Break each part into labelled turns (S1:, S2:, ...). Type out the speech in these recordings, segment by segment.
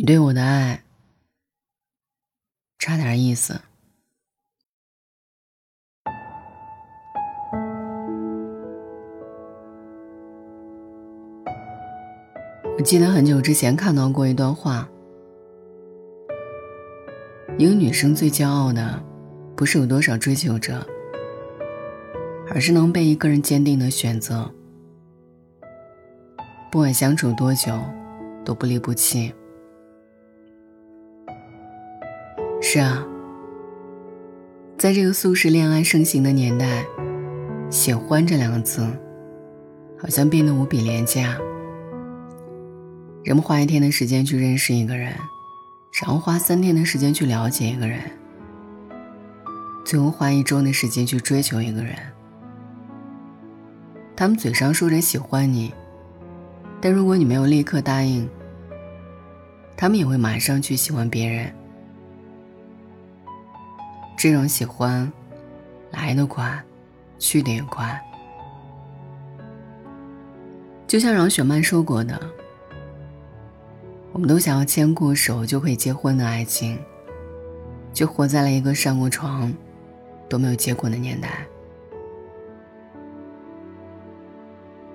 S1: 你对我的爱差点意思。我记得很久之前看到过一段话：一个女生最骄傲的，不是有多少追求者，而是能被一个人坚定的选择，不管相处多久，都不离不弃。是啊，在这个速食恋爱盛行的年代，喜欢这两个字，好像变得无比廉价。人们花一天的时间去认识一个人，然后花三天的时间去了解一个人，最后花一周的时间去追求一个人。他们嘴上说着喜欢你，但如果你没有立刻答应，他们也会马上去喜欢别人。这种喜欢，来得快，去得也快。就像饶雪漫说过的：“我们都想要牵过手就可以结婚的爱情，就活在了一个上过床都没有结果的年代。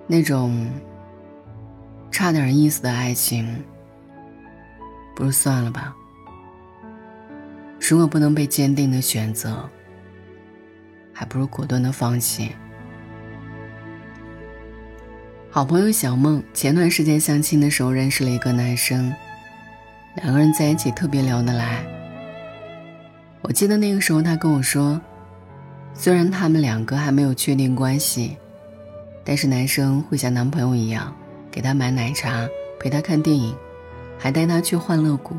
S1: 那种差点意思的爱情，不如算了吧。”如果不能被坚定的选择，还不如果断的放弃。好朋友小梦前段时间相亲的时候认识了一个男生，两个人在一起特别聊得来。我记得那个时候他跟我说，虽然他们两个还没有确定关系，但是男生会像男朋友一样给他买奶茶，陪他看电影，还带他去欢乐谷。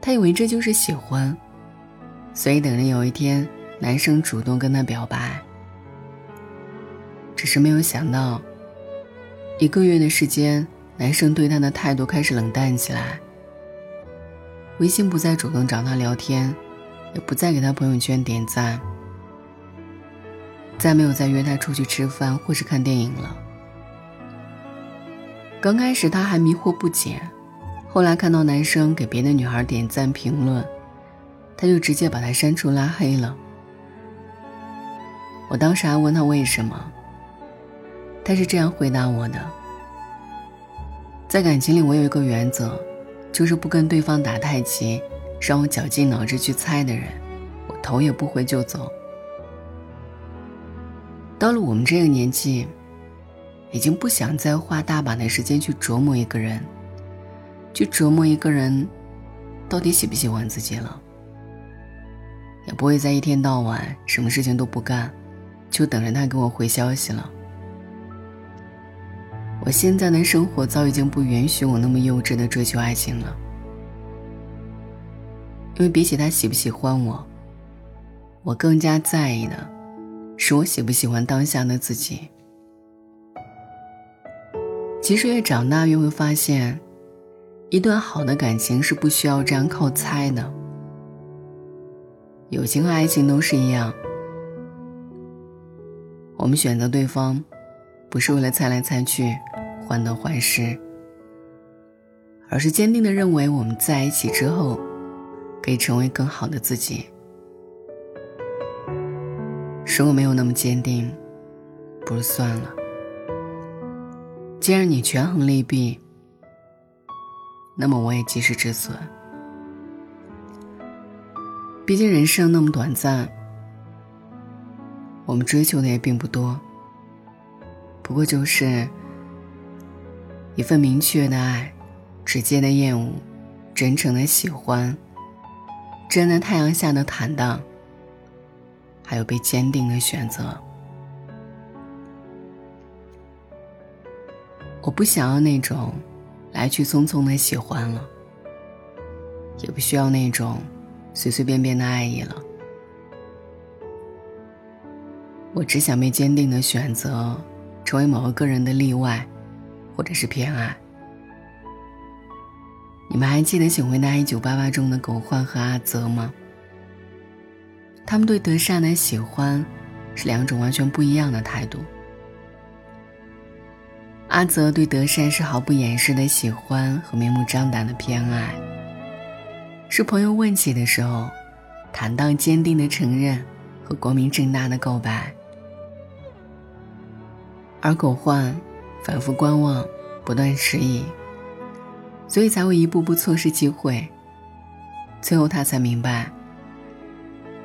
S1: 他以为这就是喜欢，所以等着有一天男生主动跟他表白。只是没有想到，一个月的时间，男生对他的态度开始冷淡起来。微信不再主动找他聊天，也不再给他朋友圈点赞，再没有再约他出去吃饭或是看电影了。刚开始他还迷惑不解。后来看到男生给别的女孩点赞评论，他就直接把他删除拉黑了。我当时还问他为什么，他是这样回答我的：在感情里，我有一个原则，就是不跟对方打太极，让我绞尽脑汁去猜的人，我头也不回就走。到了我们这个年纪，已经不想再花大把的时间去琢磨一个人。去折磨一个人，到底喜不喜欢自己了，也不会再一天到晚什么事情都不干，就等着他给我回消息了。我现在的生活早已经不允许我那么幼稚的追求爱情了，因为比起他喜不喜欢我，我更加在意的，是我喜不喜欢当下的自己。其实越长大越会发现。一段好的感情是不需要这样靠猜的，友情和爱情都是一样。我们选择对方，不是为了猜来猜去、患得患失，而是坚定的认为我们在一起之后，可以成为更好的自己。如果没有那么坚定，不如算了。既然你权衡利弊。那么我也及时止损。毕竟人生那么短暂，我们追求的也并不多。不过就是一份明确的爱，直接的厌恶，真诚的喜欢，站在太阳下的坦荡，还有被坚定的选择。我不想要那种。来去匆匆的喜欢了，也不需要那种随随便便的爱意了。我只想被坚定的选择，成为某个个人的例外，或者是偏爱。你们还记得《请回答一九八八》中的狗焕和阿泽吗？他们对德善的喜欢，是两种完全不一样的态度。阿泽对德善是毫不掩饰的喜欢和明目张胆的偏爱，是朋友问起的时候，坦荡坚定的承认和光明正大的告白。而狗焕反复观望，不断迟疑，所以才会一步步错失机会。最后他才明白，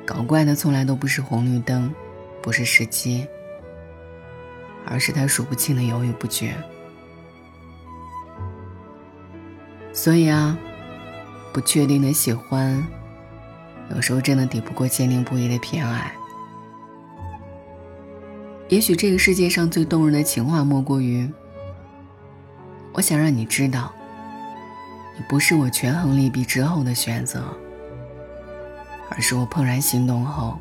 S1: 搞怪的从来都不是红绿灯，不是时机。而是他数不清的犹豫不决，所以啊，不确定的喜欢，有时候真的抵不过坚定不移的偏爱。也许这个世界上最动人的情话，莫过于：我想让你知道，你不是我权衡利弊之后的选择，而是我怦然心动后，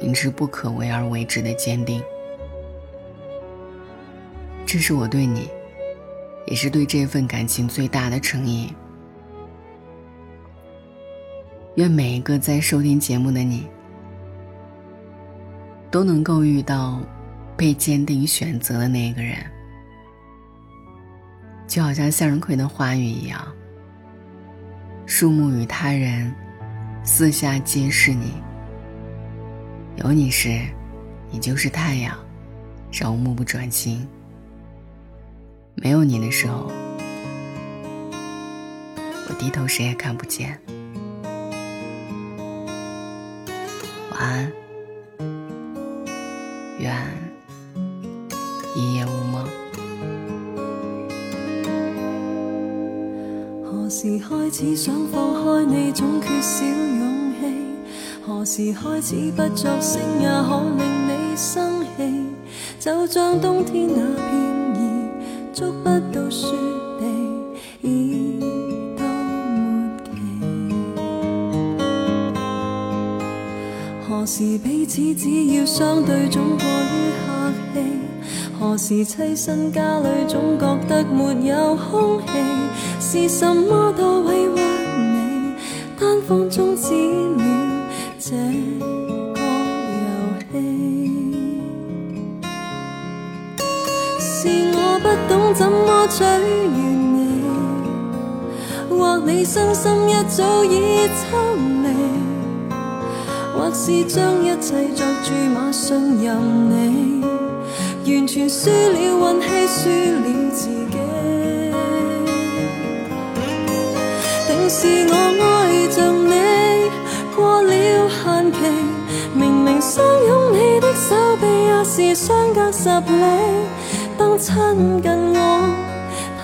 S1: 明知不可为而为之的坚定。这是我对你，也是对这份感情最大的诚意。愿每一个在收听节目的你，都能够遇到被坚定选择的那个人，就好像向日葵的花语一样，树木与他人，四下皆是你。有你时，你就是太阳，让我目不转睛。没有你的时候，我低头谁也看不见。晚安，愿一夜无梦。
S2: 何时开始想放开你，总缺少勇气？何时开始不作声也可令你生气？就像冬天那片。触不到雪地，已到末期。何时彼此只要相对总过于客气？何时栖身家里总觉得没有空气？是什么都委屈你，单方终止了这不懂。怎么取悦你？或你身心一早已抽离，或是将一切作注码信任你，完全输了运气，输了自己。定是我爱着你过了限期，明明相拥你的手臂也是相隔十里。亲近我，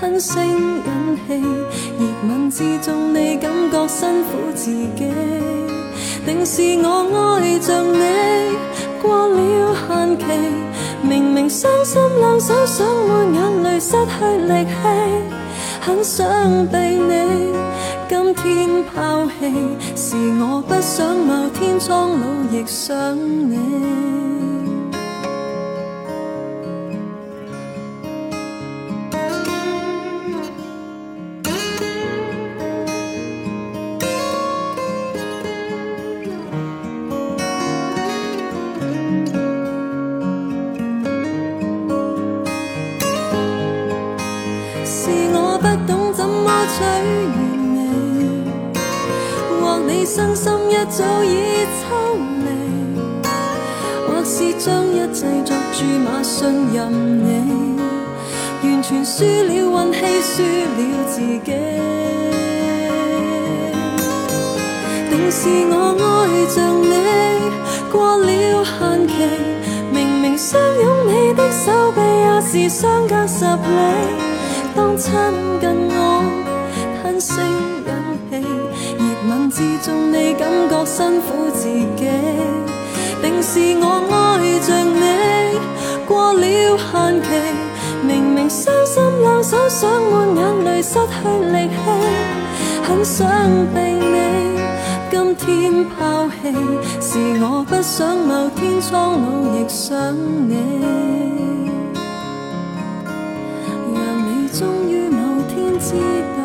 S2: 吞声忍气，热吻之中你感觉辛苦自己。定是我爱着你过了限期，明明伤心两手想抹眼泪，失去力气，很想被你今天抛弃。是我不想某天苍老亦想你。取悦你，或你身心一早已抽离，或是将一切作注码信任你，完全输了运气，输了自己。定是我爱着你过了限期，明明相拥你的手臂也是相隔十里，当亲近我。声忍气，热吻之中你感觉辛苦自己。定是我爱着你过了限期，明明伤心两手想抹眼泪，失去力气，很想被你今天抛弃。是我不想某天苍老亦想你，让你终于某天知道。